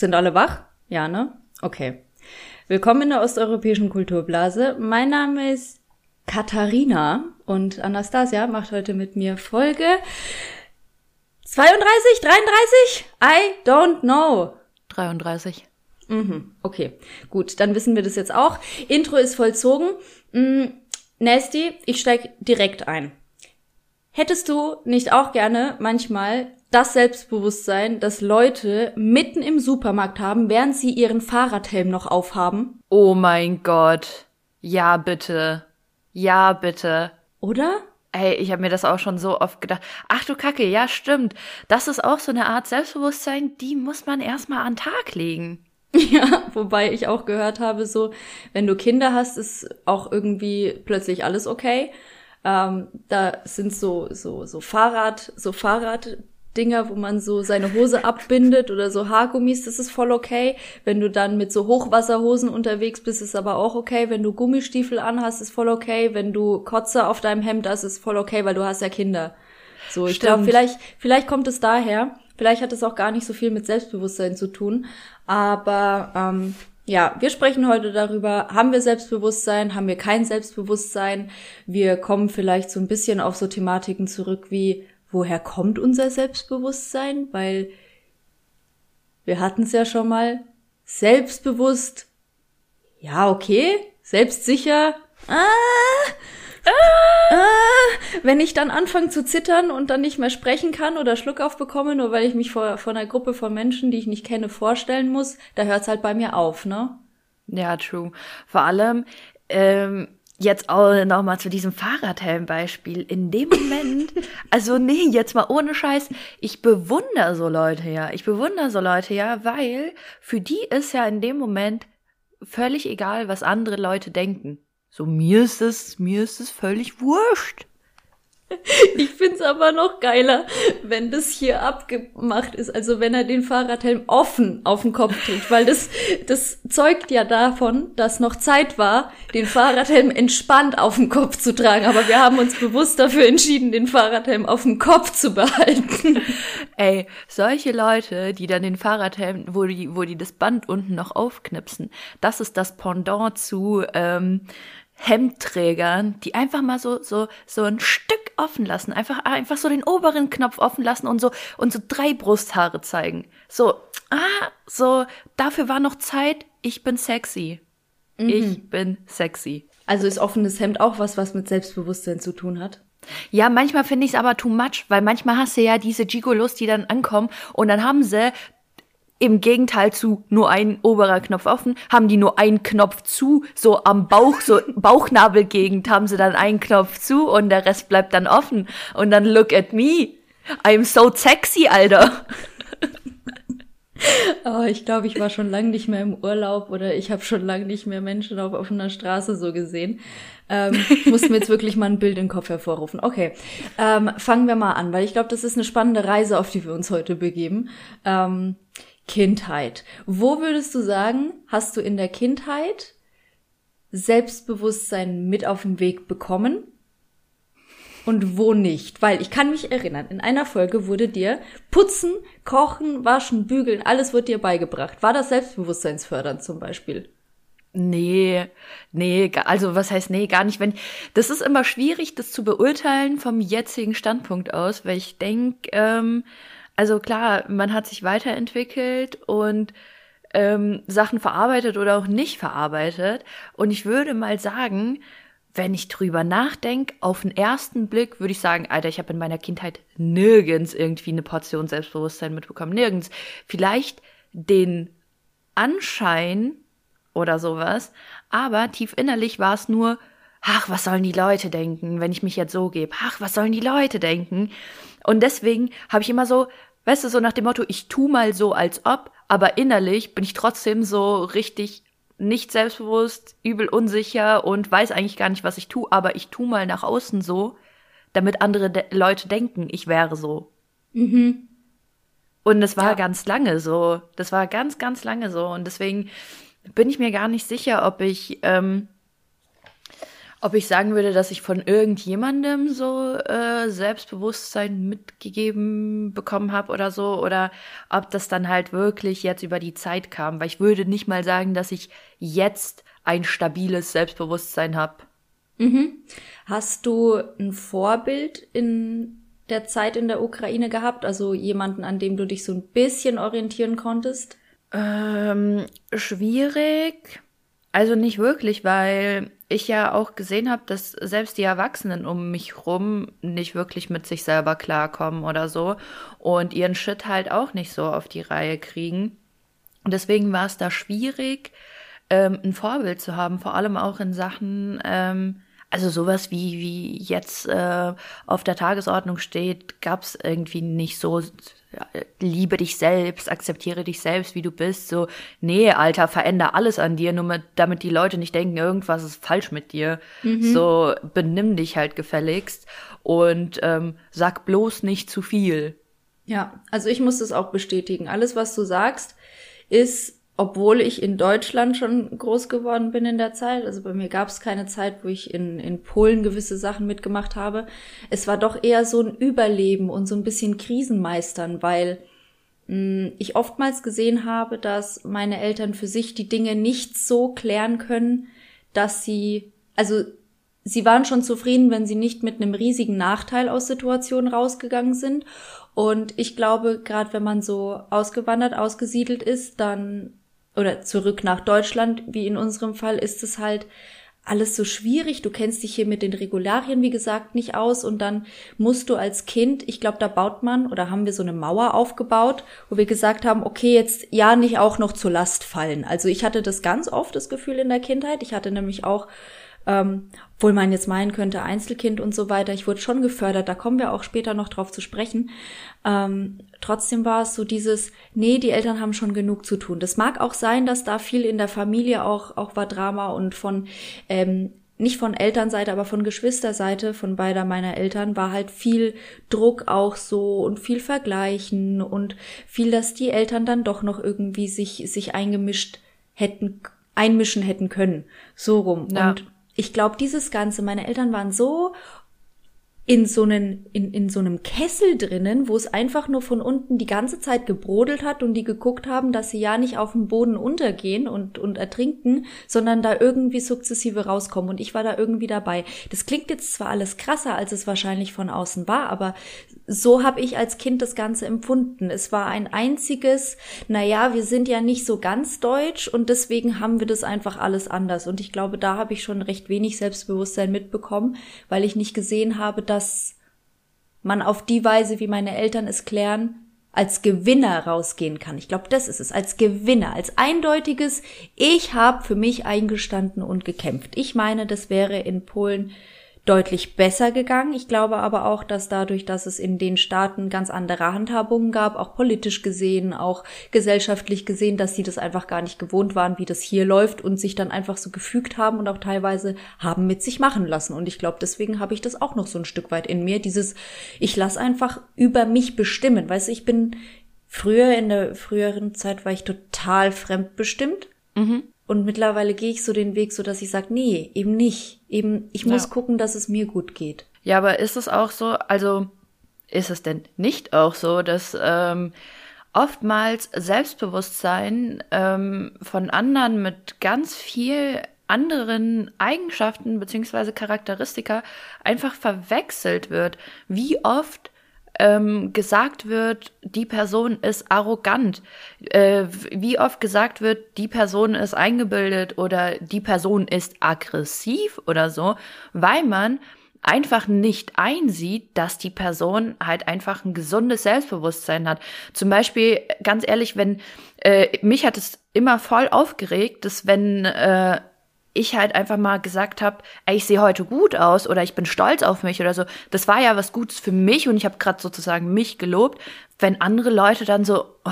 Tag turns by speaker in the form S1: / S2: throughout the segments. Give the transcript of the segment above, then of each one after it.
S1: Sind alle wach? Ja, ne? Okay. Willkommen in der osteuropäischen Kulturblase. Mein Name ist Katharina und Anastasia macht heute mit mir Folge 32, 33? I don't know.
S2: 33.
S1: Mhm, okay, gut, dann wissen wir das jetzt auch. Intro ist vollzogen. Mm, Nasty, ich steig direkt ein. Hättest du nicht auch gerne manchmal das Selbstbewusstsein, das Leute mitten im Supermarkt haben, während sie ihren Fahrradhelm noch aufhaben?
S2: Oh mein Gott. Ja, bitte. Ja, bitte.
S1: Oder?
S2: Ey, ich habe mir das auch schon so oft gedacht. Ach du Kacke, ja, stimmt. Das ist auch so eine Art Selbstbewusstsein, die muss man erstmal an den Tag legen.
S1: Ja, wobei ich auch gehört habe, so, wenn du Kinder hast, ist auch irgendwie plötzlich alles okay. Ähm, da sind so, so, so Fahrrad, so Fahrraddinger, wo man so seine Hose abbindet oder so Haargummis, das ist voll okay. Wenn du dann mit so Hochwasserhosen unterwegs bist, ist aber auch okay. Wenn du Gummistiefel anhast, ist voll okay. Wenn du Kotze auf deinem Hemd hast, ist voll okay, weil du hast ja Kinder. So, ich glaube, vielleicht, vielleicht kommt es daher. Vielleicht hat es auch gar nicht so viel mit Selbstbewusstsein zu tun. Aber ähm, ja, wir sprechen heute darüber, haben wir Selbstbewusstsein, haben wir kein Selbstbewusstsein. Wir kommen vielleicht so ein bisschen auf so Thematiken zurück wie, woher kommt unser Selbstbewusstsein? Weil wir hatten es ja schon mal, selbstbewusst, ja, okay, selbstsicher, ah, ah, ah, wenn ich dann anfange zu zittern und dann nicht mehr sprechen kann oder Schluck aufbekomme, nur weil ich mich vor, vor einer Gruppe von Menschen, die ich nicht kenne, vorstellen muss, da hört's halt bei mir auf, ne?
S2: Ja, true. Vor allem, ähm, jetzt auch nochmal zu diesem Fahrradhelm-Beispiel. In dem Moment, also nee, jetzt mal ohne Scheiß, ich bewundere so Leute ja. Ich bewundere so Leute ja, weil für die ist ja in dem Moment völlig egal, was andere Leute denken. So, mir ist es, mir ist es völlig wurscht.
S1: Ich find's aber noch geiler, wenn das hier abgemacht ist, also wenn er den Fahrradhelm offen auf den Kopf trägt, weil das, das zeugt ja davon, dass noch Zeit war, den Fahrradhelm entspannt auf dem Kopf zu tragen. Aber wir haben uns bewusst dafür entschieden, den Fahrradhelm auf dem Kopf zu behalten.
S2: Ey, solche Leute, die dann den Fahrradhelm, wo die, wo die das Band unten noch aufknipsen, das ist das Pendant zu, ähm, Hemdträgern, die einfach mal so, so, so ein Stück offen lassen, einfach, einfach so den oberen Knopf offen lassen und so, und so drei Brusthaare zeigen. So, ah, so, dafür war noch Zeit, ich bin sexy. Mhm. Ich bin sexy.
S1: Also ist offenes Hemd auch was, was mit Selbstbewusstsein zu tun hat?
S2: Ja, manchmal finde ich es aber too much, weil manchmal hast du ja diese Gigolos, die dann ankommen und dann haben sie im Gegenteil zu nur ein oberer Knopf offen, haben die nur einen Knopf zu, so am Bauch, so Bauchnabelgegend haben sie dann einen Knopf zu und der Rest bleibt dann offen. Und dann look at me. I'm so sexy, Alter.
S1: Oh, ich glaube, ich war schon lange nicht mehr im Urlaub oder ich habe schon lange nicht mehr Menschen auf offener Straße so gesehen. Ähm, ich muss mir jetzt wirklich mal ein Bild im Kopf hervorrufen. Okay, ähm, fangen wir mal an, weil ich glaube, das ist eine spannende Reise, auf die wir uns heute begeben. Ähm, Kindheit. Wo würdest du sagen, hast du in der Kindheit Selbstbewusstsein mit auf den Weg bekommen? Und wo nicht? Weil ich kann mich erinnern, in einer Folge wurde dir Putzen, Kochen, Waschen, Bügeln, alles wird dir beigebracht. War das selbstbewusstseinsfördernd zum Beispiel?
S2: Nee, nee, also was heißt nee, gar nicht. Wenn das ist immer schwierig, das zu beurteilen vom jetzigen Standpunkt aus, weil ich denk, ähm, also klar, man hat sich weiterentwickelt und ähm, Sachen verarbeitet oder auch nicht verarbeitet. Und ich würde mal sagen, wenn ich drüber nachdenke, auf den ersten Blick würde ich sagen, Alter, ich habe in meiner Kindheit nirgends irgendwie eine Portion Selbstbewusstsein mitbekommen. Nirgends. Vielleicht den Anschein oder sowas, aber tief innerlich war es nur, ach, was sollen die Leute denken, wenn ich mich jetzt so gebe? Ach, was sollen die Leute denken? Und deswegen habe ich immer so Weißt du, so nach dem Motto, ich tu mal so als ob, aber innerlich bin ich trotzdem so richtig nicht selbstbewusst, übel unsicher und weiß eigentlich gar nicht, was ich tu, aber ich tu mal nach außen so, damit andere de Leute denken, ich wäre so. Mhm. Und das war ja. ganz lange so. Das war ganz, ganz lange so. Und deswegen bin ich mir gar nicht sicher, ob ich, ähm, Ob ich sagen würde, dass ich von irgendjemandem so äh, Selbstbewusstsein mitgegeben bekommen habe oder so, oder ob das dann halt wirklich jetzt über die Zeit kam, weil ich würde nicht mal sagen, dass ich jetzt ein stabiles Selbstbewusstsein habe.
S1: Mhm. Hast du ein Vorbild in der Zeit in der Ukraine gehabt? Also jemanden, an dem du dich so ein bisschen orientieren konntest?
S2: Ähm, schwierig. Also nicht wirklich, weil ich ja auch gesehen habe, dass selbst die Erwachsenen um mich rum nicht wirklich mit sich selber klarkommen oder so und ihren Shit halt auch nicht so auf die Reihe kriegen. Deswegen war es da schwierig, ähm, ein Vorbild zu haben, vor allem auch in Sachen, ähm, also sowas wie, wie jetzt äh, auf der Tagesordnung steht, gab es irgendwie nicht so liebe dich selbst, akzeptiere dich selbst, wie du bist. So, nee, Alter, veränder alles an dir, nur mit, damit die Leute nicht denken, irgendwas ist falsch mit dir. Mhm. So, benimm dich halt gefälligst und ähm, sag bloß nicht zu viel.
S1: Ja, also ich muss das auch bestätigen. Alles, was du sagst, ist obwohl ich in Deutschland schon groß geworden bin in der Zeit, also bei mir gab es keine Zeit, wo ich in, in Polen gewisse Sachen mitgemacht habe. Es war doch eher so ein Überleben und so ein bisschen Krisenmeistern, weil mh, hm, ich oftmals gesehen habe, dass meine Eltern für sich die Dinge nicht so klären können, dass sie, also sie waren schon zufrieden, wenn sie nicht mit einem riesigen Nachteil aus Situationen rausgegangen sind. Und ich glaube, gerade wenn man so ausgewandert, ausgesiedelt ist, dann oder zurück nach Deutschland, wie in unserem Fall, ist es halt alles so schwierig. Du kennst dich hier mit den Regularien, wie gesagt, nicht aus und dann musst du als Kind, ich glaube, da baut man oder haben wir so eine Mauer aufgebaut, wo wir gesagt haben, okay, jetzt ja nicht auch noch zur Last fallen. Also ich hatte das ganz oft das Gefühl in der Kindheit. Ich hatte nämlich auch ähm, obwohl man jetzt meinen könnte, Einzelkind und so weiter, ich wurde schon gefördert, da kommen wir auch später noch drauf zu sprechen. Ähm, trotzdem war es so dieses, nee, die Eltern haben schon genug zu tun. Das mag auch sein, dass da viel in der Familie auch, auch war Drama und von, ähm, nicht von Elternseite, aber von Geschwisterseite, von beider meiner Eltern, war halt viel Druck auch so und viel Vergleichen und viel, dass die Eltern dann doch noch irgendwie sich, sich eingemischt hätten, einmischen hätten können. So rum. Ja. Und ich glaube, dieses Ganze, meine Eltern waren so in so, einen, in, in so einem Kessel drinnen, wo es einfach nur von unten die ganze Zeit gebrodelt hat und die geguckt haben, dass sie ja nicht auf dem Boden untergehen und, und ertrinken, sondern da irgendwie sukzessive rauskommen. Und ich war da irgendwie dabei. Das klingt jetzt zwar alles krasser, als es wahrscheinlich von außen war, aber so habe ich als Kind das Ganze empfunden. Es war ein einziges, naja, wir sind ja nicht so ganz deutsch und deswegen haben wir das einfach alles anders. Und ich glaube, da habe ich schon recht wenig Selbstbewusstsein mitbekommen, weil ich nicht gesehen habe, dass man auf die Weise, wie meine Eltern es klären, als Gewinner rausgehen kann. Ich glaube, das ist es, als Gewinner, als eindeutiges, ich habe für mich eingestanden und gekämpft. Ich meine, das wäre in Polen deutlich besser gegangen. Ich glaube aber auch, dass dadurch, dass es in den Staaten ganz andere Handhabungen gab, auch politisch gesehen, auch gesellschaftlich gesehen, dass sie das einfach gar nicht gewohnt waren, wie das hier läuft und sich dann einfach so gefügt haben und auch teilweise haben mit sich machen lassen. Und ich glaube, deswegen habe ich das auch noch so ein Stück weit in mir, dieses, ich lasse einfach über mich bestimmen. Weißt du, ich bin früher in der früheren Zeit war ich total fremdbestimmt. Mhm. Und mittlerweile gehe ich so den Weg, so dass ich sage, nee, eben nicht. Eben, ich muss ja. gucken, dass es mir gut geht.
S2: Ja, aber ist es auch so, also ist es denn nicht auch so, dass ähm, oftmals Selbstbewusstsein ähm, von anderen mit ganz viel anderen Eigenschaften beziehungsweise Charakteristika einfach verwechselt wird. Wie oft ähm, gesagt wird, die Person ist arrogant, äh, wie oft gesagt wird, die Person ist eingebildet oder die Person ist aggressiv oder so, weil man einfach nicht einsieht, dass die Person halt einfach ein gesundes Selbstbewusstsein hat. Zum Beispiel, ganz ehrlich, wenn äh, mich hat es immer voll aufgeregt, dass wenn äh, ich halt einfach mal gesagt habe, ey, ich sehe heute gut aus oder ich bin stolz auf mich oder so. Das war ja was Gutes für mich und ich habe gerade sozusagen mich gelobt. Wenn andere Leute dann so, oh,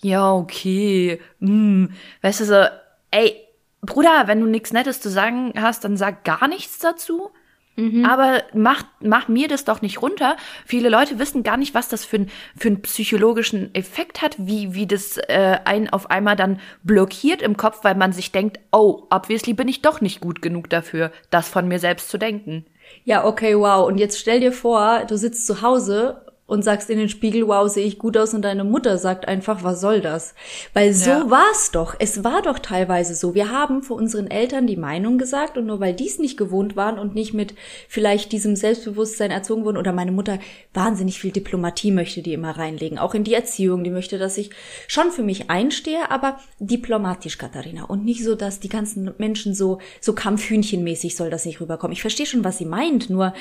S2: ja, okay, mm, weißt du so, ey, Bruder, wenn du nichts Nettes zu sagen hast, dann sag gar nichts dazu. Mhm. Aber mach, mach mir das doch nicht runter. Viele Leute wissen gar nicht, was das für, ein, für einen psychologischen Effekt hat, wie, wie das äh, einen auf einmal dann blockiert im Kopf, weil man sich denkt, oh, obviously bin ich doch nicht gut genug dafür, das von mir selbst zu denken.
S1: Ja, okay, wow. Und jetzt stell dir vor, du sitzt zu Hause und sagst in den Spiegel, wow, sehe ich gut aus und deine Mutter sagt einfach, was soll das? Weil so ja. war's doch. Es war doch teilweise so. Wir haben vor unseren Eltern die Meinung gesagt und nur weil die es nicht gewohnt waren und nicht mit vielleicht diesem Selbstbewusstsein erzogen wurden oder meine Mutter wahnsinnig viel Diplomatie möchte die immer reinlegen, auch in die Erziehung, die möchte, dass ich schon für mich einstehe, aber diplomatisch, Katharina und nicht so, dass die ganzen Menschen so so Kampfhühnchenmäßig soll das nicht rüberkommen. Ich verstehe schon, was sie meint, nur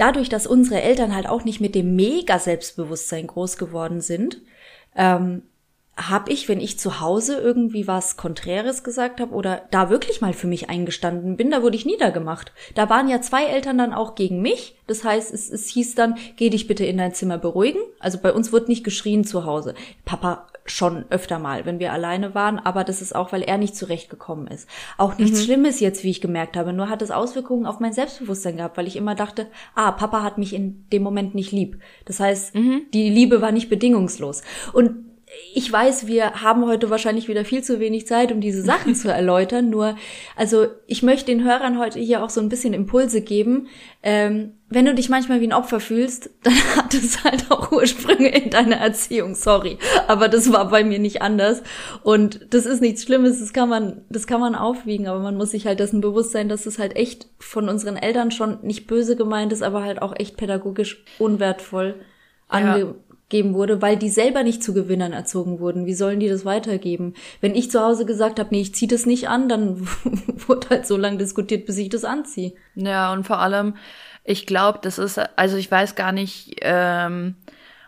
S1: dadurch, dass unsere Eltern halt auch nicht mit dem mega Selbstbewusstsein groß geworden sind, ähm, habe ich, wenn ich zu Hause irgendwie was Konträres gesagt habe oder da wirklich mal für mich eingestanden bin, da wurde ich niedergemacht. Da waren ja zwei Eltern dann auch gegen mich. Das heißt, es, es hieß dann, geh dich bitte in dein Zimmer beruhigen. Also bei uns wird nicht geschrien zu Hause. Papa schon öfter mal, wenn wir alleine waren, aber das ist auch, weil er nicht zurechtgekommen ist. Auch nichts mhm. Schlimmes jetzt, wie ich gemerkt habe, nur hat es Auswirkungen auf mein Selbstbewusstsein gehabt, weil ich immer dachte, ah, Papa hat mich in dem Moment nicht lieb. Das heißt, mhm. die Liebe war nicht bedingungslos. Und ich weiß, wir haben heute wahrscheinlich wieder viel zu wenig Zeit, um diese Sachen zu erläutern. Nur, also ich möchte den Hörern heute hier auch so ein bisschen Impulse geben. Ähm, wenn du dich manchmal wie ein Opfer fühlst, dann hat es halt auch Ursprünge in deiner Erziehung. Sorry, aber das war bei mir nicht anders. Und das ist nichts Schlimmes. Das kann man, das kann man aufwiegen. Aber man muss sich halt dessen bewusst sein, dass es halt echt von unseren Eltern schon nicht böse gemeint ist, aber halt auch echt pädagogisch unwertvoll ange geben wurde, weil die selber nicht zu Gewinnern erzogen wurden. Wie sollen die das weitergeben? Wenn ich zu Hause gesagt habe, nee, ich ziehe das nicht an, dann wurde halt so lange diskutiert, bis ich das anziehe.
S2: Ja, und vor allem, ich glaube, das ist, also ich weiß gar nicht, ähm,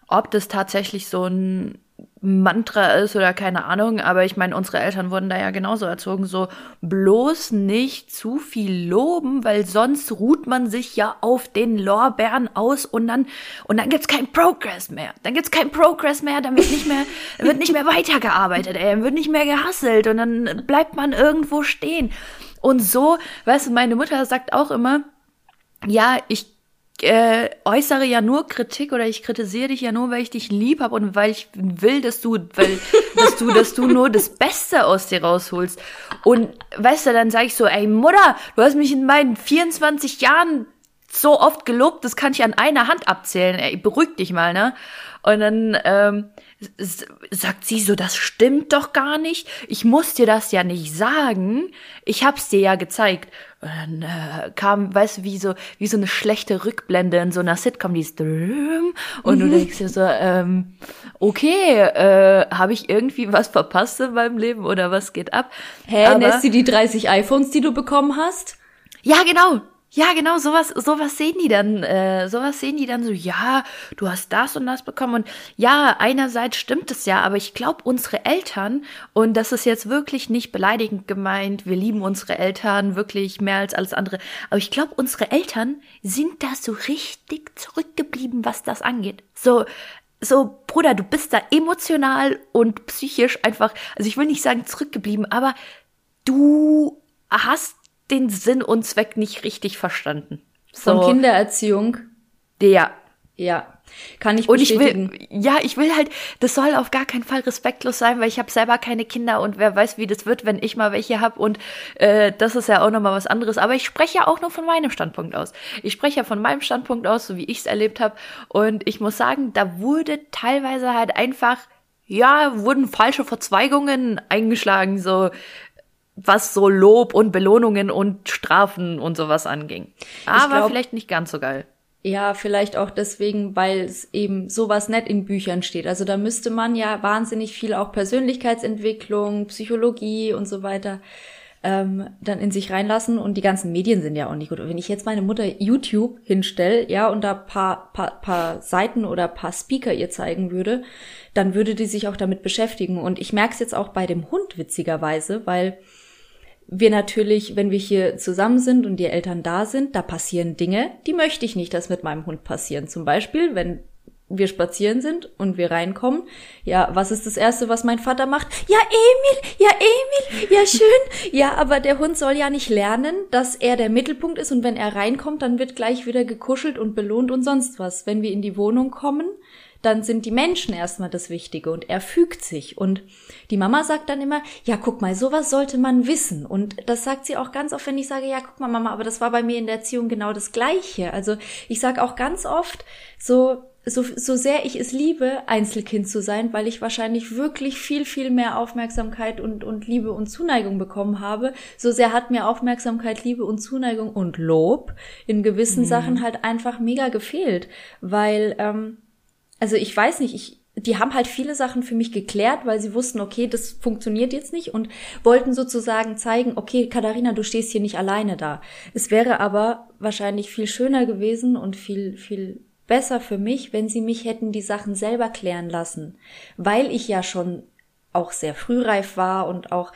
S2: ob das tatsächlich so ein Mantra ist oder keine Ahnung, aber ich meine, unsere Eltern wurden da ja genauso erzogen, so bloß nicht zu viel loben, weil sonst ruht man sich ja auf den Lorbeeren aus und dann und dann gibt's kein Progress mehr. Dann gibt's kein Progress mehr, dann wird nicht mehr wird nicht mehr weitergearbeitet, ey, wird nicht mehr gehasselt und dann bleibt man irgendwo stehen. Und so, weißt du, meine Mutter sagt auch immer, ja, ich äh, äußere ja nur Kritik oder ich kritisiere dich ja nur, weil ich dich lieb habe und weil ich will, dass du, weil, dass du, dass du nur das Beste aus dir rausholst. Und weißt du, dann sage ich so, ey Mutter, du hast mich in meinen 24 Jahren so oft gelobt, das kann ich an einer Hand abzählen. Ey, beruhig dich mal, ne? Und dann ähm, sagt sie so, das stimmt doch gar nicht. Ich muss dir das ja nicht sagen. Ich hab's dir ja gezeigt. Und dann äh, kam, weißt du, wie so, wie so eine schlechte Rückblende in so einer Sitcom, die ist und du denkst dir so, ähm, okay, äh, habe ich irgendwie was verpasst in meinem Leben oder was geht ab?
S1: Hä, Aber, lässt sie die 30 iPhones, die du bekommen hast?
S2: Ja, genau. Ja, genau, sowas, sowas sehen die dann, äh, sowas sehen die dann so, ja, du hast das und das bekommen und ja, einerseits stimmt es ja, aber ich glaube, unsere Eltern, und das ist jetzt wirklich nicht beleidigend gemeint, wir lieben unsere Eltern wirklich mehr als alles andere, aber ich glaube, unsere Eltern sind da so richtig zurückgeblieben, was das angeht. So, so, Bruder, du bist da emotional und psychisch einfach, also ich will nicht sagen zurückgeblieben, aber du hast den Sinn und Zweck nicht richtig verstanden.
S1: So. Von Kindererziehung?
S2: Ja.
S1: Ja. Kann ich
S2: bestätigen. Und ich will, ja, ich will halt, das soll auf gar keinen Fall respektlos sein, weil ich habe selber keine Kinder und wer weiß, wie das wird, wenn ich mal welche hab und äh, das ist ja auch nochmal was anderes. Aber ich spreche ja auch nur von meinem Standpunkt aus. Ich spreche ja von meinem Standpunkt aus, so wie ich es erlebt habe. Und ich muss sagen, da wurde teilweise halt einfach, ja, wurden falsche Verzweigungen eingeschlagen, so was so Lob und Belohnungen und Strafen und sowas anging. Aber glaub, vielleicht nicht ganz so geil.
S1: Ja, vielleicht auch deswegen, weil es eben sowas nett in Büchern steht. Also da müsste man ja wahnsinnig viel auch Persönlichkeitsentwicklung, Psychologie und so weiter ähm, dann in sich reinlassen und die ganzen Medien sind ja auch nicht gut. Und wenn ich jetzt meine Mutter YouTube hinstelle, ja, und da paar, paar, paar Seiten oder paar Speaker ihr zeigen würde, dann würde die sich auch damit beschäftigen. Und ich merke es jetzt auch bei dem Hund witzigerweise, weil wir natürlich, wenn wir hier zusammen sind und die Eltern da sind, da passieren Dinge, die möchte ich nicht, dass mit meinem Hund passieren. Zum Beispiel, wenn wir spazieren sind und wir reinkommen, ja, was ist das Erste, was mein Vater macht? Ja, Emil, ja, Emil, ja, schön. Ja, aber der Hund soll ja nicht lernen, dass er der Mittelpunkt ist und wenn er reinkommt, dann wird gleich wieder gekuschelt und belohnt und sonst was. Wenn wir in die Wohnung kommen, dann sind die Menschen erstmal das Wichtige und er fügt sich. Und die Mama sagt dann immer, ja, guck mal, sowas sollte man wissen. Und das sagt sie auch ganz oft, wenn ich sage, ja, guck mal, Mama, aber das war bei mir in der Erziehung genau das Gleiche. Also ich sage auch ganz oft, so, so, so sehr ich es liebe, Einzelkind zu sein, weil ich wahrscheinlich wirklich viel, viel mehr Aufmerksamkeit und, und Liebe und Zuneigung bekommen habe, so sehr hat mir Aufmerksamkeit, Liebe und Zuneigung und Lob in gewissen mhm. Sachen halt einfach mega gefehlt, weil ähm, also ich weiß nicht, ich, die haben halt viele Sachen für mich geklärt, weil sie wussten, okay, das funktioniert jetzt nicht und wollten sozusagen zeigen, okay, Katharina, du stehst hier nicht alleine da. Es wäre aber wahrscheinlich viel schöner gewesen und viel, viel besser für mich, wenn sie mich hätten die Sachen selber klären lassen, weil ich ja schon auch sehr frühreif war und auch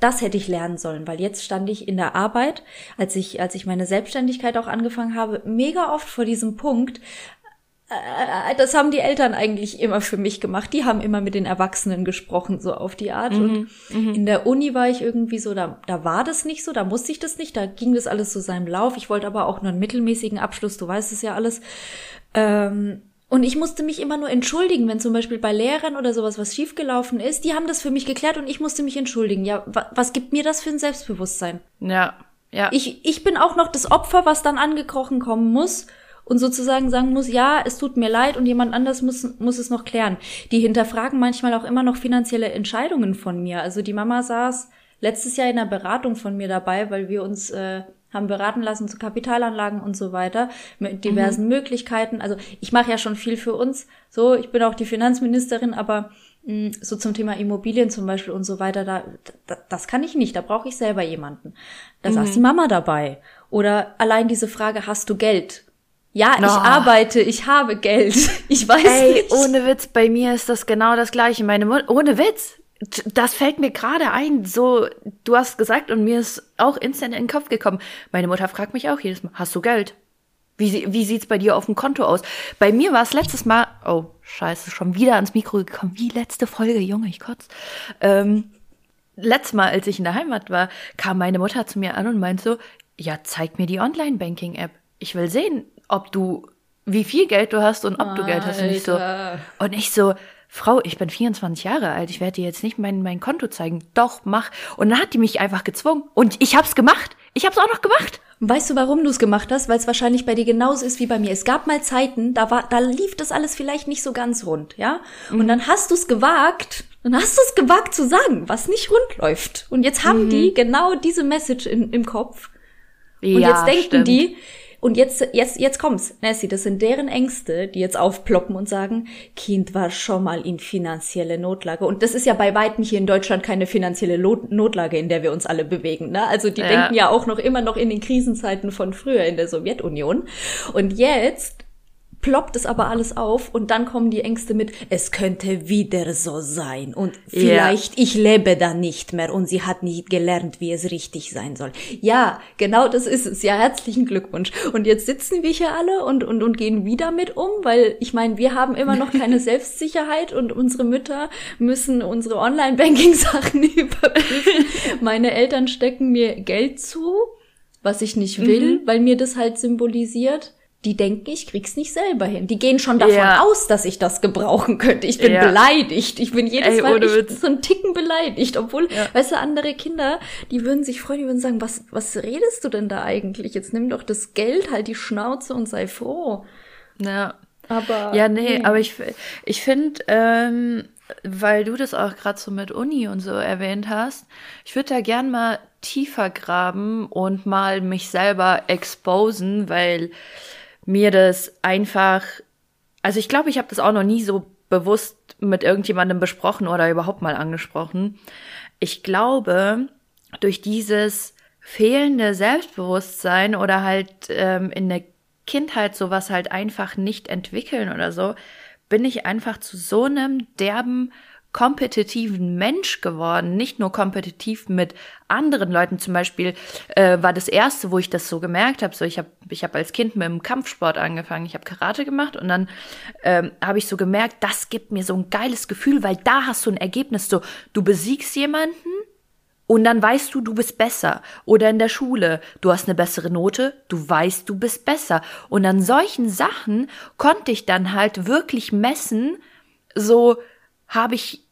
S1: das hätte ich lernen sollen, weil jetzt stand ich in der Arbeit, als ich als ich meine Selbstständigkeit auch angefangen habe, mega oft vor diesem Punkt, das haben die Eltern eigentlich immer für mich gemacht. Die haben immer mit den Erwachsenen gesprochen, so auf die Art. Mhm, und mhm. in der Uni war ich irgendwie so, da, da war das nicht so, da musste ich das nicht, da ging das alles so seinem Lauf. Ich wollte aber auch nur einen mittelmäßigen Abschluss, du weißt es ja alles. Ähm, und ich musste mich immer nur entschuldigen, wenn zum Beispiel bei Lehrern oder sowas was schiefgelaufen ist. Die haben das für mich geklärt und ich musste mich entschuldigen. Ja, was gibt mir das für ein Selbstbewusstsein?
S2: Ja, ja.
S1: Ich, ich bin auch noch das Opfer, was dann angekrochen kommen muss und sozusagen sagen muss, ja, es tut mir leid und jemand anders muss, muss es noch klären. Die hinterfragen manchmal auch immer noch finanzielle Entscheidungen von mir. Also die Mama saß letztes Jahr in einer Beratung von mir dabei, weil wir uns äh, haben beraten lassen zu Kapitalanlagen und so weiter mit diversen mhm. Möglichkeiten. Also ich mache ja schon viel für uns. So, ich bin auch die Finanzministerin, aber mh, mm, so zum Thema Immobilien zum Beispiel und so weiter, da, da das kann ich nicht. Da brauche ich selber jemanden. Da mhm. saß die Mama dabei. Oder allein diese Frage, hast du Geld? Ja, no. ich arbeite, ich habe Geld. Ich weiß Ey, nicht.
S2: ohne Witz, bei mir ist das genau das gleiche. Meine Mutter, ohne Witz, das fällt mir gerade ein. So, du hast gesagt und mir ist auch instant in den Kopf gekommen. Meine Mutter fragt mich auch jedes Mal, hast du Geld? Wie, wie sieht's bei dir auf dem Konto aus? Bei mir war es letztes Mal, oh, scheiße, schon wieder ans Mikro gekommen. Wie letzte Folge, Junge, ich kotz. Ähm, letztes Mal, als ich in der Heimat war, kam meine Mutter zu mir an und meinte so, ja, zeig mir die Online-Banking-App. Ich will sehen, ob du, wie viel Geld du hast und ob du Geld hast. Und ich so, und ich so, Frau, ich bin 24 Jahre alt, ich werde dir jetzt nicht mein, mein Konto zeigen. Doch, mach. Und dann hat die mich einfach gezwungen. Und ich hab's gemacht. Ich hab's auch noch gemacht.
S1: Weißt du, warum du es gemacht hast? Weil es wahrscheinlich bei dir genauso ist wie bei mir. Es gab mal Zeiten, da war, da lief das alles vielleicht nicht so ganz rund, ja? Und mhm. dann hast du es gewagt, dann hast du es gewagt zu sagen, was nicht rund läuft. Und jetzt haben mhm. die genau diese Message in, im Kopf. Und ja, jetzt denken stimmt. die, und jetzt, jetzt, jetzt kommt's, Nessie, das sind deren Ängste, die jetzt aufploppen und sagen, Kind war schon mal in finanzielle Notlage. Und das ist ja bei weitem hier in Deutschland keine finanzielle Notlage, in der wir uns alle bewegen. Ne? Also die ja. denken ja auch noch immer noch in den Krisenzeiten von früher in der Sowjetunion. Und jetzt ploppt es aber alles auf und dann kommen die Ängste mit, es könnte wieder so sein und vielleicht ja. ich lebe da nicht mehr und sie hat nicht gelernt, wie es richtig sein soll. Ja, genau das ist es. Ja, herzlichen Glückwunsch. Und jetzt sitzen wir hier alle und, und, und gehen wieder mit um, weil ich meine, wir haben immer noch keine Selbstsicherheit und unsere Mütter müssen unsere Online-Banking-Sachen überprüfen. Meine Eltern stecken mir Geld zu, was ich nicht will, mhm. weil mir das halt symbolisiert die denken, ich krieg's nicht selber hin. Die gehen schon davon ja. aus, dass ich das gebrauchen könnte. Ich bin ja. beleidigt. Ich bin jedes Ey, Mal ich, so ein Ticken beleidigt. Obwohl, ja. weißt du, andere Kinder, die würden sich freuen, die würden sagen, was, was redest du denn da eigentlich? Jetzt nimm doch das Geld, halt die Schnauze und sei froh.
S2: Ja. Aber. Ja, nee, nee. aber ich, ich finde, ähm, weil du das auch gerade so mit Uni und so erwähnt hast, ich würde da gern mal tiefer graben und mal mich selber exposen, weil mir das einfach, also ich glaube, ich habe das auch noch nie so bewusst mit irgendjemandem besprochen oder überhaupt mal angesprochen. Ich glaube, durch dieses fehlende Selbstbewusstsein oder halt ähm, in der Kindheit sowas halt einfach nicht entwickeln oder so, bin ich einfach zu so einem derben kompetitiven Mensch geworden, nicht nur kompetitiv mit anderen Leuten. Zum Beispiel äh, war das erste, wo ich das so gemerkt habe. So, ich habe ich hab als Kind mit dem Kampfsport angefangen. Ich habe Karate gemacht und dann ähm, habe ich so gemerkt, das gibt mir so ein geiles Gefühl, weil da hast du ein Ergebnis. So, du besiegst jemanden und dann weißt du, du bist besser. Oder in der Schule, du hast eine bessere Note, du weißt, du bist besser. Und an solchen Sachen konnte ich dann halt wirklich messen, so habe ich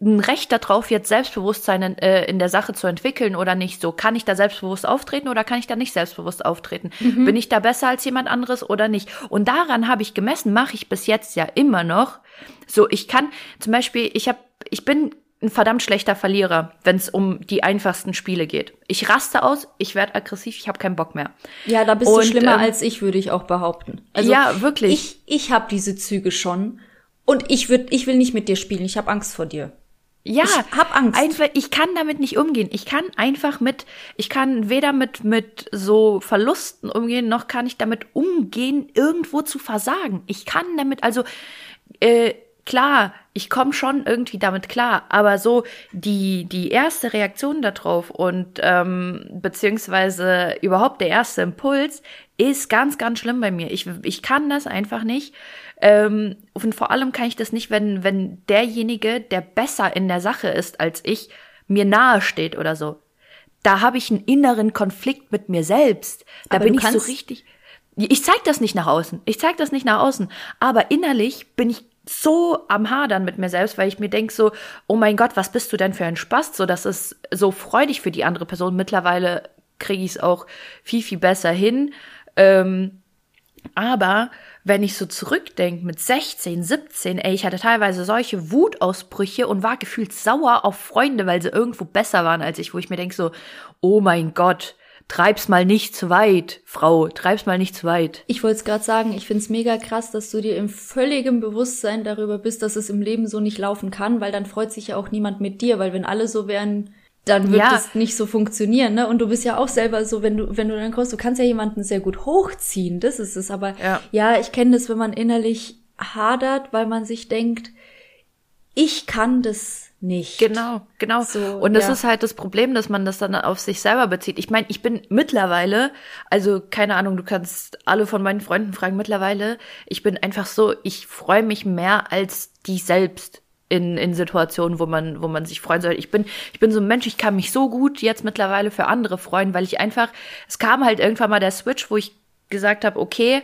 S2: ein Recht darauf, jetzt Selbstbewusstsein in, äh, in der Sache zu entwickeln oder nicht. So, kann ich da selbstbewusst auftreten oder kann ich da nicht selbstbewusst auftreten? Mhm. Bin ich da besser als jemand anderes oder nicht? Und daran habe ich gemessen, mache ich bis jetzt ja immer noch. So, ich kann zum Beispiel, ich habe, ich bin ein verdammt schlechter Verlierer, wenn es um die einfachsten Spiele geht. Ich raste aus, ich werde aggressiv, ich habe keinen Bock mehr.
S1: Ja, da bist Und, du schlimmer ähm, als ich, würde ich auch behaupten.
S2: Also ja, wirklich.
S1: Ich, ich habe diese Züge schon. Und ich würd, ich will nicht mit dir spielen. Ich habe Angst vor dir.
S2: Ja, ich hab Angst. Einfach, ich kann damit nicht umgehen. Ich kann einfach mit, ich kann weder mit mit so Verlusten umgehen, noch kann ich damit umgehen, irgendwo zu versagen. Ich kann damit, also äh, klar, ich komme schon irgendwie damit klar, aber so die, die erste Reaktion darauf und ähm, beziehungsweise überhaupt der erste Impuls ist ganz, ganz schlimm bei mir. Ich, ich kann das einfach nicht. Ähm, und vor allem kann ich das nicht, wenn, wenn derjenige, der besser in der Sache ist als ich, mir nahe steht oder so. Da habe ich einen inneren Konflikt mit mir selbst. Da aber bin ich so richtig. Ich zeig das nicht nach außen. Ich zeig das nicht nach außen. Aber innerlich bin ich so am Hadern mit mir selbst, weil ich mir denke so, oh mein Gott, was bist du denn für ein Spaß? So, das ist so freudig für die andere Person. Mittlerweile kriege ich es auch viel, viel besser hin. Ähm, aber wenn ich so zurückdenke mit 16, 17, ey, ich hatte teilweise solche Wutausbrüche und war gefühlt sauer auf Freunde, weil sie irgendwo besser waren als ich, wo ich mir denke so, oh mein Gott, treib's mal nicht zu weit, Frau, treib's mal nicht zu weit.
S1: Ich wollte es gerade sagen, ich find's mega krass, dass du dir im völligen Bewusstsein darüber bist, dass es im Leben so nicht laufen kann, weil dann freut sich ja auch niemand mit dir, weil wenn alle so wären, dann wird es nicht so funktionieren, ne? Und du bist ja auch selber so, wenn du, wenn du dann kommst, du kannst ja jemanden sehr gut hochziehen, das ist es. Aber ja, ja ich kenne das, wenn man innerlich hadert, weil man sich denkt, ich kann das nicht.
S2: Genau, genau. So, und das ja. ist halt das Problem, dass man das dann auf sich selber bezieht. Ich meine, ich bin mittlerweile, also keine Ahnung, du kannst alle von meinen Freunden fragen, mittlerweile, ich bin einfach so, ich freue mich mehr als die selbst in, in Situationen, wo man, wo man sich freuen soll. Ich bin, ich bin so ein Mensch, ich kann mich so gut jetzt mittlerweile für andere freuen, weil ich einfach, es kam halt irgendwann mal der Switch, wo ich gesagt habe, okay,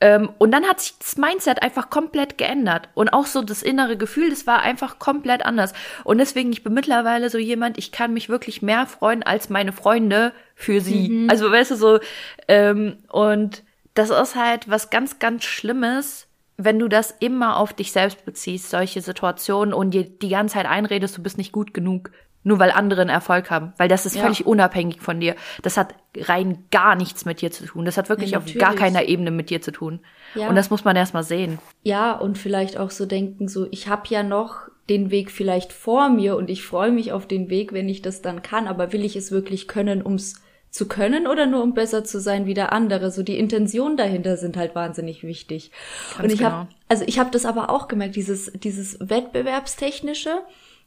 S2: ähm, und dann hat sich das Mindset einfach komplett geändert. Und auch so das innere Gefühl, das war einfach komplett anders. Und deswegen, ich bin mittlerweile so jemand, ich kann mich wirklich mehr freuen als meine Freunde für sie. Mhm. Also, weißt du, so, ähm, und das ist halt was ganz, ganz Schlimmes, wenn du das immer auf dich selbst beziehst, solche Situationen und dir die ganze Zeit einredest, du bist nicht gut genug, nur weil andere einen Erfolg haben, weil das ist ja. völlig unabhängig von dir. Das hat rein gar nichts mit dir zu tun. Das hat wirklich ja, auf gar keiner Ebene mit dir zu tun. Ja. Und das muss man erstmal sehen.
S1: Ja, und vielleicht auch so denken, so ich habe ja noch den Weg vielleicht vor mir und ich freue mich auf den Weg, wenn ich das dann kann, aber will ich es wirklich können, ums zu können oder nur um besser zu sein wie der andere. So die Intentionen dahinter sind halt wahnsinnig wichtig. Ganz und ich genau. habe also ich habe das aber auch gemerkt, dieses dieses wettbewerbstechnische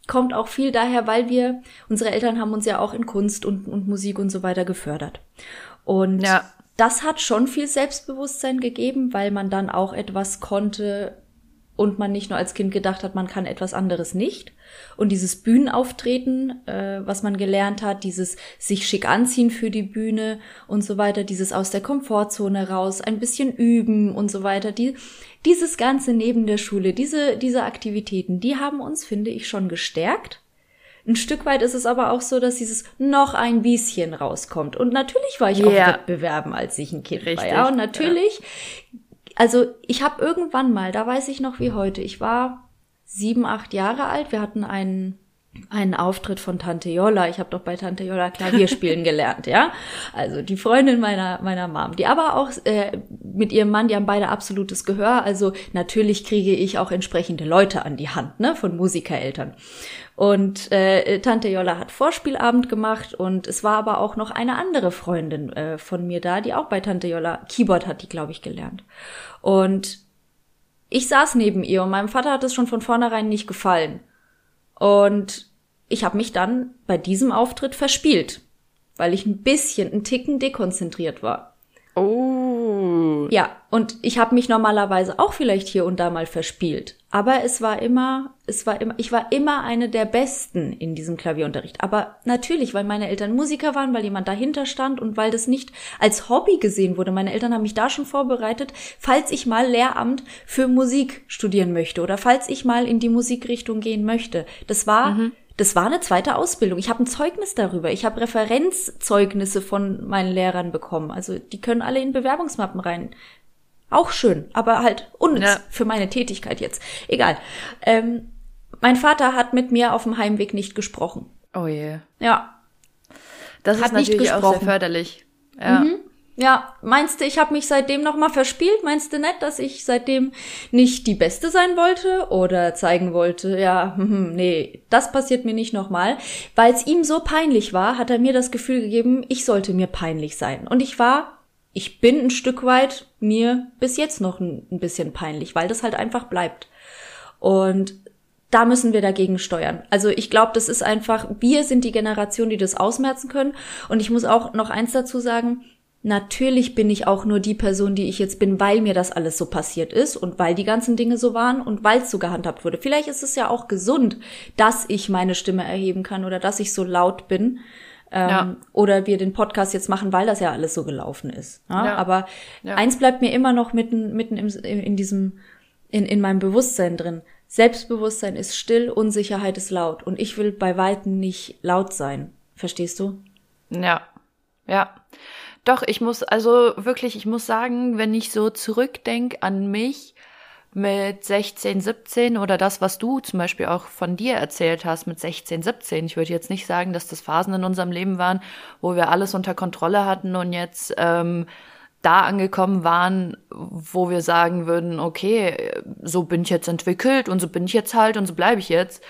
S1: kommt auch viel daher, weil wir, unsere Eltern haben uns ja auch in Kunst und, und Musik und so weiter gefördert. Und ja. das hat schon viel Selbstbewusstsein gegeben, weil man dann auch etwas konnte, und man nicht nur als Kind gedacht hat, man kann etwas anderes nicht. Und dieses Bühnenauftreten, äh, was man gelernt hat, dieses sich schick anziehen für die Bühne und so weiter, dieses aus der Komfortzone raus, ein bisschen üben und so weiter, die, dieses Ganze neben der Schule, diese, diese Aktivitäten, die haben uns, finde ich, schon gestärkt. Ein Stück weit ist es aber auch so, dass dieses noch ein bisschen rauskommt. Und natürlich war ich yeah. auf Wettbewerben, als ich ein Kind Richtig, war. Ja, und natürlich ja also ich habe irgendwann mal, da weiß ich noch wie heute, ich war sieben, acht Jahre alt, wir hatten einen einen Auftritt von Tante Jolla. Ich habe doch bei Tante Jolla Klavier spielen gelernt, ja. Also die Freundin meiner meiner Mom, die aber auch äh, mit ihrem Mann, die haben beide absolutes Gehör. Also natürlich kriege ich auch entsprechende Leute an die Hand, ne, von Musikereltern. Und äh, Tante Jolla hat Vorspielabend gemacht und es war aber auch noch eine andere Freundin äh, von mir da, die auch bei Tante Jolla Keyboard hat, die glaube ich gelernt. Und ich saß neben ihr und meinem Vater hat es schon von vornherein nicht gefallen. Und ich habe mich dann bei diesem Auftritt verspielt, weil ich ein bisschen, ein Ticken dekonzentriert war.
S2: Oh.
S1: Ja, und ich habe mich normalerweise auch vielleicht hier und da mal verspielt, aber es war immer, es war immer, ich war immer eine der besten in diesem Klavierunterricht. Aber natürlich, weil meine Eltern Musiker waren, weil jemand dahinter stand und weil das nicht als Hobby gesehen wurde. Meine Eltern haben mich da schon vorbereitet, falls ich mal Lehramt für Musik studieren möchte oder falls ich mal in die Musikrichtung gehen möchte. Das war mhm das war eine zweite Ausbildung. Ich habe ein Zeugnis darüber. Ich habe Referenzzeugnisse von meinen Lehrern bekommen. Also die können alle in Bewerbungsmappen rein. Auch schön, aber halt unnütz ja. für meine Tätigkeit jetzt. Egal. Ähm, mein Vater hat mit mir auf dem Heimweg nicht gesprochen.
S2: Oh je.
S1: Ja.
S2: Das hat ist natürlich auch sehr förderlich. Ja. Mhm.
S1: Ja, meinst du, ich habe mich seitdem nochmal verspielt? Meinst du nicht, dass ich seitdem nicht die Beste sein wollte oder zeigen wollte, ja, hm, nee, das passiert mir nicht nochmal. Weil es ihm so peinlich war, hat er mir das Gefühl gegeben, ich sollte mir peinlich sein. Und ich war, ich bin ein Stück weit mir bis jetzt noch ein bisschen peinlich, weil das halt einfach bleibt. Und da müssen wir dagegen steuern. Also ich glaube, das ist einfach, wir sind die Generation, die das ausmerzen können. Und ich muss auch noch eins dazu sagen, Natürlich bin ich auch nur die Person, die ich jetzt bin, weil mir das alles so passiert ist und weil die ganzen Dinge so waren und weil es so gehandhabt wurde. Vielleicht ist es ja auch gesund, dass ich meine Stimme erheben kann oder dass ich so laut bin. Ähm, ja. Oder wir den Podcast jetzt machen, weil das ja alles so gelaufen ist. Ja? Ja. Aber eins bleibt mir immer noch mitten, mitten im, in diesem, in, in meinem Bewusstsein drin. Selbstbewusstsein ist still, Unsicherheit ist laut. Und ich will bei Weitem nicht laut sein. Verstehst du?
S2: Ja. Ja. Doch, ich muss, also wirklich, ich muss sagen, wenn ich so zurückdenke an mich mit 16, 17 oder das, was du zum Beispiel auch von dir erzählt hast mit 16, 17. Ich würde jetzt nicht sagen, dass das Phasen in unserem Leben waren, wo wir alles unter Kontrolle hatten und jetzt ähm, da angekommen waren, wo wir sagen würden, okay, so bin ich jetzt entwickelt und so bin ich jetzt halt und so bleibe ich jetzt.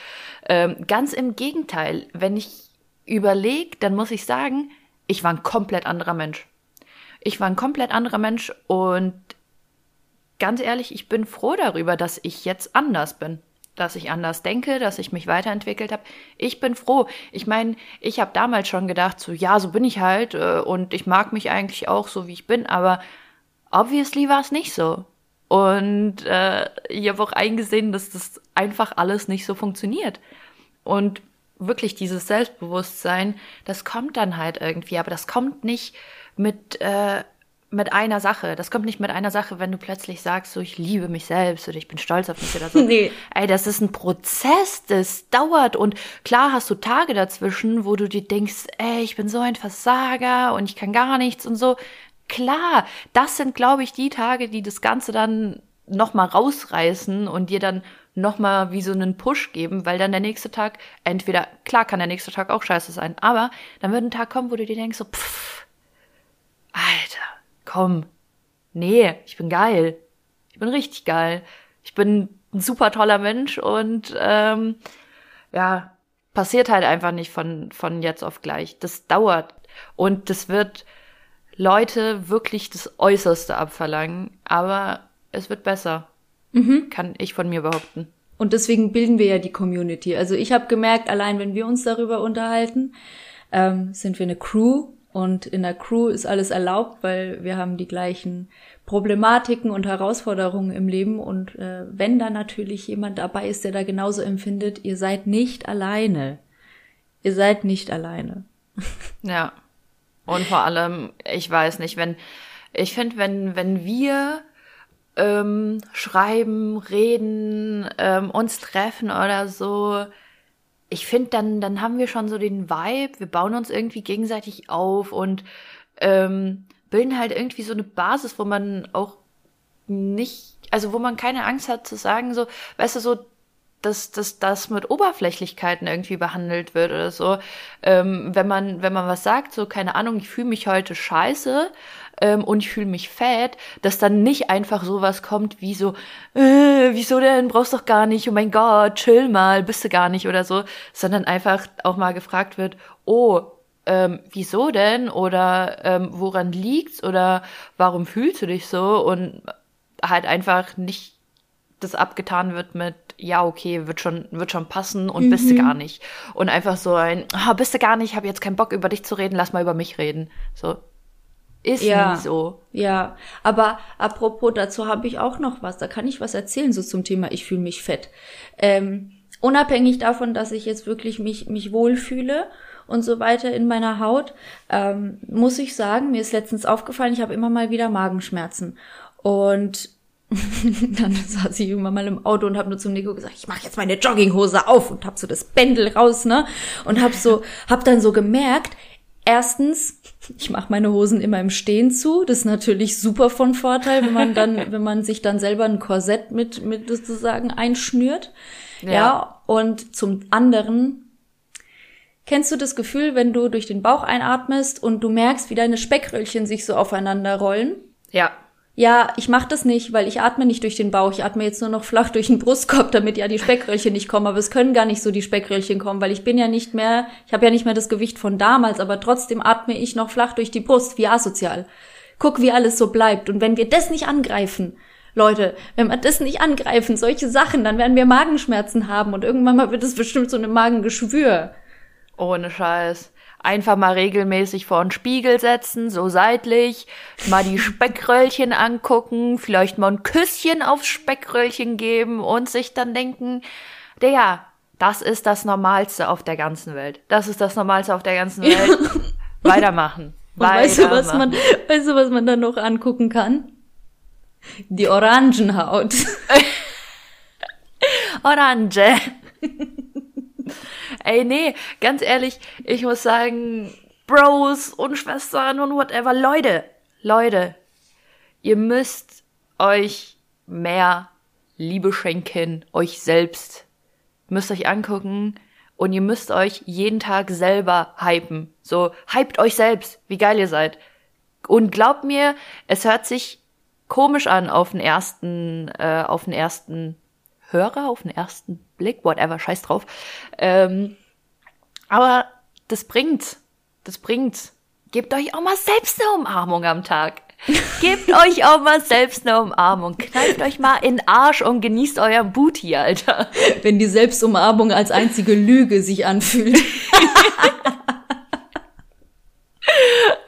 S2: Ähm, ganz im Gegenteil, wenn ich überlege, dann muss ich sagen, ich war ein komplett anderer Mensch. Ich war ein komplett anderer Mensch und ganz ehrlich, ich bin froh darüber, dass ich jetzt anders bin. Dass ich anders denke, dass ich mich weiterentwickelt habe. Ich bin froh. Ich meine, ich habe damals schon gedacht, so ja, so bin ich halt äh, und ich mag mich eigentlich auch so, wie ich bin, aber obviously war es nicht so. Und äh, ich habe auch eingesehen, dass das einfach alles nicht so funktioniert. Und wirklich dieses Selbstbewusstsein, das kommt dann halt irgendwie, aber das kommt nicht mit, äh, mit einer Sache. Das kommt nicht mit einer Sache, wenn du plötzlich sagst, so ich liebe mich selbst oder ich bin stolz auf mich oder so. Nee. Ey, das ist ein Prozess, das dauert und klar hast du Tage dazwischen, wo du dir denkst, ey, ich bin so ein Versager und ich kann gar nichts und so. Klar, das sind, glaube ich, die Tage, die das Ganze dann nochmal rausreißen und dir dann nochmal wie so einen Push geben, weil dann der nächste Tag, entweder, klar kann der nächste Tag auch scheiße sein, aber dann wird ein Tag kommen, wo du dir denkst, so, pff, Alter, komm, nee, ich bin geil. Ich bin richtig geil. Ich bin ein super toller Mensch und ähm, ja, passiert halt einfach nicht von, von jetzt auf gleich. Das dauert. Und das wird Leute wirklich das Äußerste abverlangen, aber es wird besser. Mhm. Kann ich von mir behaupten.
S1: Und deswegen bilden wir ja die Community. Also ich habe gemerkt, allein wenn wir uns darüber unterhalten, ähm, sind wir eine Crew und in der Crew ist alles erlaubt, weil wir haben die gleichen Problematiken und Herausforderungen im Leben. Und äh, wenn da natürlich jemand dabei ist, der da genauso empfindet, ihr seid nicht alleine. Ihr seid nicht alleine.
S2: Ja. Und vor allem, ich weiß nicht, wenn, ich finde, wenn, wenn wir ähm, schreiben, reden, ähm, uns treffen oder so. Ich finde, dann, dann haben wir schon so den Vibe, wir bauen uns irgendwie gegenseitig auf und ähm, bilden halt irgendwie so eine Basis, wo man auch nicht, also wo man keine Angst hat zu sagen, so, weißt du, so, dass, dass das mit Oberflächlichkeiten irgendwie behandelt wird oder so. Ähm, wenn man, wenn man was sagt, so, keine Ahnung, ich fühle mich heute scheiße, ähm, und ich fühle mich fett, dass dann nicht einfach sowas kommt wie so, äh, wieso denn, brauchst doch gar nicht, oh mein Gott, chill mal, bist du gar nicht oder so, sondern einfach auch mal gefragt wird, oh, ähm, wieso denn? Oder ähm, woran liegt's? Oder warum fühlst du dich so? Und halt einfach nicht das abgetan wird mit, ja, okay, wird schon, wird schon passen und mhm. bist du gar nicht. Und einfach so ein, oh, bist du gar nicht, habe jetzt keinen Bock über dich zu reden, lass mal über mich reden. So. Ist ja, nie so.
S1: Ja, aber apropos, dazu habe ich auch noch was. Da kann ich was erzählen, so zum Thema, ich fühle mich fett. Ähm, unabhängig davon, dass ich jetzt wirklich mich, mich wohlfühle und so weiter in meiner Haut, ähm, muss ich sagen, mir ist letztens aufgefallen, ich habe immer mal wieder Magenschmerzen. Und dann saß ich irgendwann mal im Auto und habe nur zum Nico gesagt, ich mache jetzt meine Jogginghose auf und hab so das Bändel raus, ne? Und hab so, hab dann so gemerkt, erstens, ich mache meine Hosen immer im Stehen zu. Das ist natürlich super von Vorteil, wenn man dann, wenn man sich dann selber ein Korsett mit, mit sozusagen einschnürt. Ja. ja. Und zum anderen Kennst du das Gefühl, wenn du durch den Bauch einatmest und du merkst, wie deine Speckröllchen sich so aufeinander rollen?
S2: Ja.
S1: Ja, ich mache das nicht, weil ich atme nicht durch den Bauch. Ich atme jetzt nur noch flach durch den Brustkorb, damit ja die Speckröllchen nicht kommen. Aber es können gar nicht so die Speckröllchen kommen, weil ich bin ja nicht mehr, ich habe ja nicht mehr das Gewicht von damals, aber trotzdem atme ich noch flach durch die Brust, wie asozial. Guck, wie alles so bleibt. Und wenn wir das nicht angreifen, Leute, wenn wir das nicht angreifen, solche Sachen, dann werden wir Magenschmerzen haben und irgendwann mal wird es bestimmt so eine Magengeschwür.
S2: Ohne Scheiß einfach mal regelmäßig vor den Spiegel setzen, so seitlich, mal die Speckröllchen angucken, vielleicht mal ein Küsschen aufs Speckröllchen geben und sich dann denken, der, das ist das Normalste auf der ganzen Welt. Das ist das Normalste auf der ganzen Welt. Weitermachen.
S1: Und weißt du, was man, weißt du, was man dann noch angucken kann? Die Orangenhaut.
S2: Orange. Ey, nee, ganz ehrlich, ich muss sagen, Bros und Schwestern und whatever, Leute, Leute, ihr müsst euch mehr Liebe schenken, euch selbst. Müsst euch angucken und ihr müsst euch jeden Tag selber hypen. So, hypt euch selbst, wie geil ihr seid. Und glaubt mir, es hört sich komisch an auf den ersten, äh, auf den ersten Hörer, auf den ersten Blick, whatever, scheiß drauf. Ähm, aber das bringt, das bringt. Gebt euch auch mal selbst eine Umarmung am Tag. Gebt euch auch mal selbst eine Umarmung. Kneift euch mal in den Arsch und genießt euer Booty, Alter.
S1: Wenn die Selbstumarmung als einzige Lüge sich anfühlt.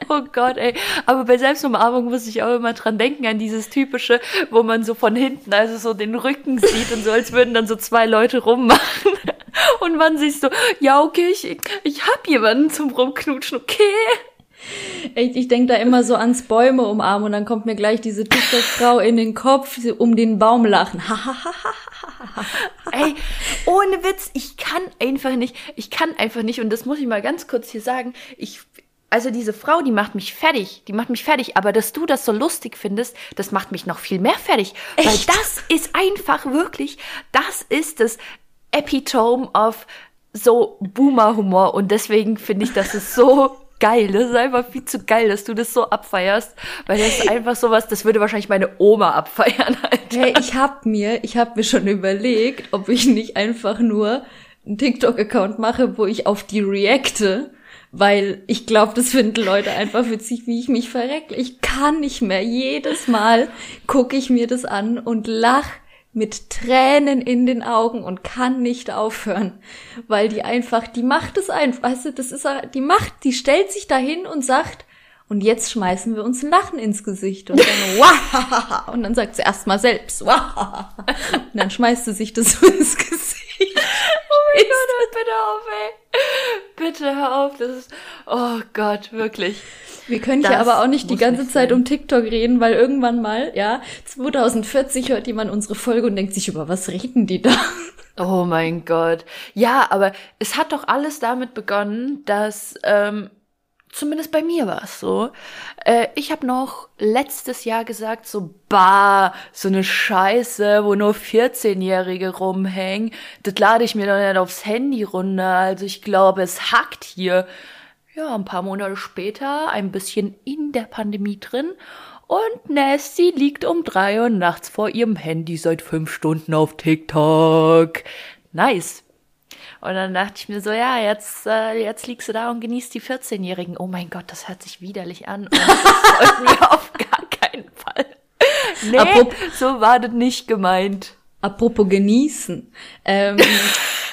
S2: Oh Gott, ey. Aber bei Selbstumarmung muss ich auch immer dran denken, an dieses typische, wo man so von hinten, also so den Rücken sieht und so, als würden dann so zwei Leute rummachen. Und man sich so, ja, okay, ich, ich hab jemanden zum Rumknutschen, okay.
S1: Echt, ich denke da immer so ans Bäume umarmen und dann kommt mir gleich diese TikTok-Frau in den Kopf, um den Baum lachen.
S2: Ey, ohne Witz, ich kann einfach nicht, ich kann einfach nicht, und das muss ich mal ganz kurz hier sagen, ich also diese Frau, die macht mich fertig, die macht mich fertig, aber dass du das so lustig findest, das macht mich noch viel mehr fertig, Echt? weil das ist einfach wirklich, das ist das Epitome of so Boomer-Humor und deswegen finde ich, das ist so geil, das ist einfach viel zu geil, dass du das so abfeierst, weil das ist einfach sowas, das würde wahrscheinlich meine Oma abfeiern.
S1: Alter. Hey, ich hab mir, ich hab mir schon überlegt, ob ich nicht einfach nur einen TikTok-Account mache, wo ich auf die reacte weil ich glaube, das finden Leute einfach witzig, wie ich mich verreckle. Ich kann nicht mehr. Jedes Mal gucke ich mir das an und lach mit Tränen in den Augen und kann nicht aufhören, weil die einfach, die macht es einfach, weißt du, das ist, die macht, die stellt sich dahin und sagt, und jetzt schmeißen wir uns ein Lachen ins Gesicht und dann, Wahaha! und dann sagt sie erstmal selbst, Wahaha! und dann schmeißt sie sich das so ins Gesicht.
S2: Oh mein Gott, bitte auf, ey. Bitte hör auf, das ist, oh Gott, wirklich.
S1: Wir können das hier aber auch nicht die ganze nicht Zeit um TikTok reden, weil irgendwann mal, ja, 2040 hört jemand unsere Folge und denkt sich, über was reden die da?
S2: Oh mein Gott. Ja, aber es hat doch alles damit begonnen, dass ähm, Zumindest bei mir war es so. Äh, ich habe noch letztes Jahr gesagt, so, bah, so eine Scheiße, wo nur 14-Jährige rumhängen. Das lade ich mir doch nicht aufs Handy runter. Also ich glaube, es hackt hier. Ja, ein paar Monate später, ein bisschen in der Pandemie drin. Und Nasty liegt um drei Uhr nachts vor ihrem Handy seit fünf Stunden auf TikTok. Nice. Und dann dachte ich mir so, ja, jetzt, äh, jetzt liegst du da und genießt die 14-Jährigen. Oh mein Gott, das hört sich widerlich an. Und das sollten wir auf gar keinen Fall. Nee, Apropos,
S1: so war das nicht gemeint. apropos genießen. Ähm,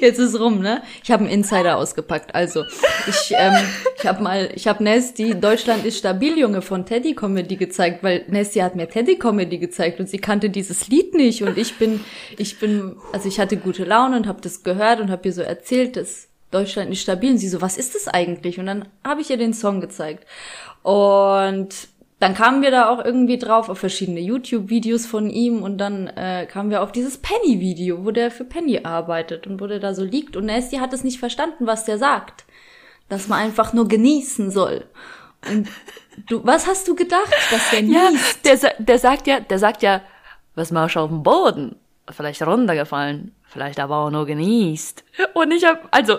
S1: Jetzt ist rum, ne? Ich habe einen Insider ausgepackt. Also, ich, ähm, ich habe mal, ich habe Nasty Deutschland ist stabil, Junge, von Teddy Comedy gezeigt, weil Nasty hat mir Teddy Comedy gezeigt und sie kannte dieses Lied nicht und ich bin, ich bin, also ich hatte gute Laune und habe das gehört und habe ihr so erzählt, dass Deutschland ist stabil und sie so, was ist das eigentlich? Und dann habe ich ihr den Song gezeigt und dann kamen wir da auch irgendwie drauf auf verschiedene YouTube-Videos von ihm und dann äh, kamen wir auf dieses Penny-Video, wo der für Penny arbeitet und wo der da so liegt und Nasty hat es nicht verstanden, was der sagt. Dass man einfach nur genießen soll. Und du, was hast du gedacht, dass der
S2: Ja,
S1: niest?
S2: der, sa- der sagt ja, der sagt ja, was machst du auf dem Boden? Vielleicht runtergefallen, vielleicht aber auch nur genießt. Und ich hab, also,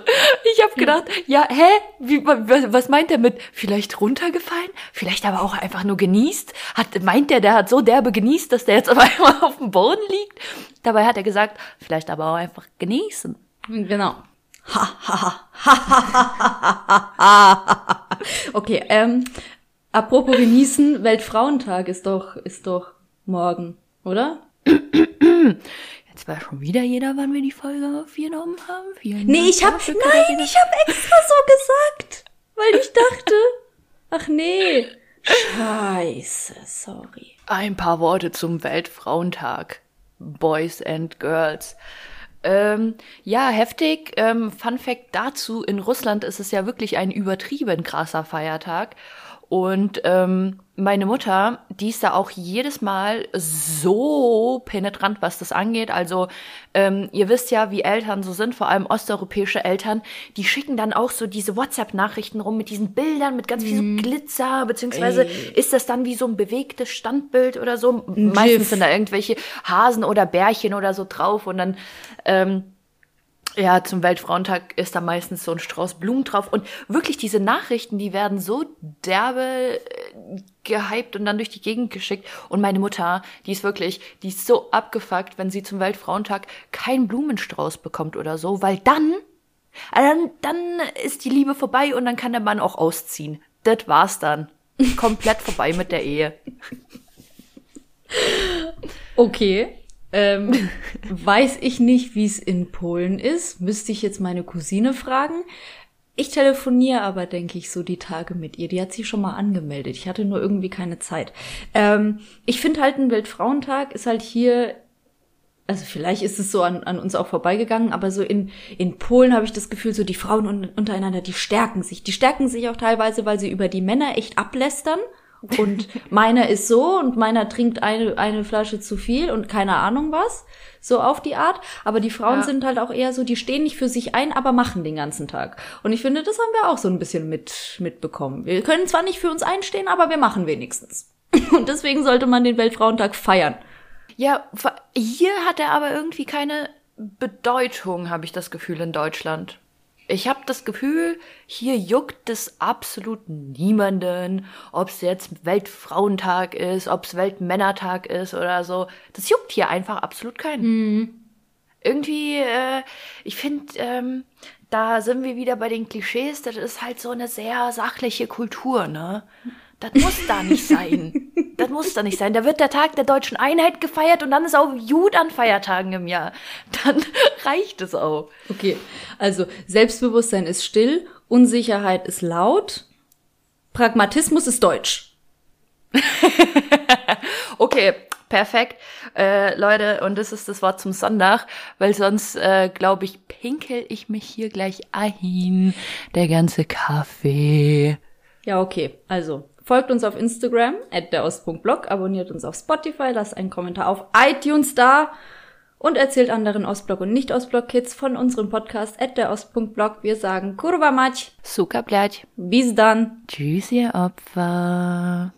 S2: ich hab gedacht, ja, hä? Wie, wa- wa- was meint er mit vielleicht runtergefallen? Vielleicht aber auch einfach nur genießt? Hat, meint der, der hat so derbe genießt, dass der jetzt auf einmal auf dem Boden liegt? Dabei hat er gesagt, vielleicht aber auch einfach genießen.
S1: Genau. okay, ähm, apropos genießen, Weltfrauentag ist doch, ist doch morgen, oder?
S2: Jetzt weiß schon wieder jeder, wann wir die Folge aufgenommen haben. Vielen
S1: Nee,
S2: Dank
S1: ich hab,
S2: dafür,
S1: nein, ich hab extra so gesagt, weil ich dachte, ach nee, scheiße, sorry.
S2: Ein paar Worte zum Weltfrauentag. Boys and Girls. Ähm, ja, heftig. Ähm, Fun Fact dazu, in Russland ist es ja wirklich ein übertrieben krasser Feiertag. Und ähm, meine Mutter, die ist da auch jedes Mal so penetrant, was das angeht. Also ähm, ihr wisst ja, wie Eltern so sind, vor allem osteuropäische Eltern, die schicken dann auch so diese WhatsApp-Nachrichten rum mit diesen Bildern, mit ganz viel so Glitzer, beziehungsweise
S1: Ey.
S2: ist das dann wie so ein bewegtes Standbild oder so. Meistens sind da irgendwelche Hasen oder Bärchen oder so drauf und dann ähm, ja, zum Weltfrauentag ist da meistens so ein Strauß Blumen drauf. Und wirklich diese Nachrichten, die werden so derbe äh, gehypt und dann durch die Gegend geschickt. Und meine Mutter, die ist wirklich, die ist so abgefuckt, wenn sie zum Weltfrauentag keinen Blumenstrauß bekommt oder so, weil dann, äh, dann, dann ist die Liebe vorbei und dann kann der Mann auch ausziehen. Das war's dann. Komplett vorbei mit der Ehe.
S1: Okay. Ähm, weiß ich nicht, wie es in Polen ist. Müsste ich jetzt meine Cousine fragen. Ich telefoniere aber, denke ich, so die Tage mit ihr. Die hat sich schon mal angemeldet. Ich hatte nur irgendwie keine Zeit. Ähm, ich finde halt, ein Weltfrauentag ist halt hier, also vielleicht ist es so an, an uns auch vorbeigegangen, aber so in, in Polen habe ich das Gefühl, so die Frauen un untereinander, die stärken sich. Die stärken sich auch teilweise, weil sie über die Männer echt ablästern. Und meiner ist so und meiner trinkt eine, eine Flasche zu viel und keine Ahnung was. So auf die Art. Aber die Frauen
S2: Ja.
S1: sind halt auch eher so, die stehen nicht für sich ein, aber machen den ganzen Tag. Und ich finde, das haben wir auch so ein bisschen mit, mitbekommen. Wir können zwar nicht für uns einstehen, aber wir machen wenigstens. Und deswegen sollte man den Weltfrauentag feiern.
S2: Ja, hier hat er aber irgendwie keine Bedeutung, habe ich das Gefühl in Deutschland. Ich habe das Gefühl, hier juckt es absolut niemanden, ob es jetzt Weltfrauentag ist, ob es Weltmännertag ist oder so. Das juckt hier einfach absolut keinen. Irgendwie, äh, ich finde, ähm, da sind wir wieder bei den Klischees. Das ist halt so eine sehr sachliche Kultur, ne? Das muss da nicht sein. Das muss da nicht sein. Da wird der Tag der deutschen Einheit gefeiert und dann ist auch gut an Feiertagen im Jahr. Dann reicht es auch.
S1: Okay, also Selbstbewusstsein ist still, Unsicherheit ist laut, Pragmatismus ist deutsch.
S2: Okay, perfekt. Äh, Leute, und das ist das Wort zum Sonntag, weil sonst, äh, glaube ich, pinkel ich mich hier gleich ein. Der ganze Kaffee.
S1: Ja, okay. Also, folgt uns auf Instagram, at derost.blog, abonniert uns auf Spotify, lasst einen Kommentar auf iTunes da und erzählt anderen Ostblock und Nicht-Ostblock-Kids von unserem Podcast at derost.blog. Wir sagen Kurwa mać,
S2: Suka
S1: bis dann.
S2: Tschüss, ihr Opfer.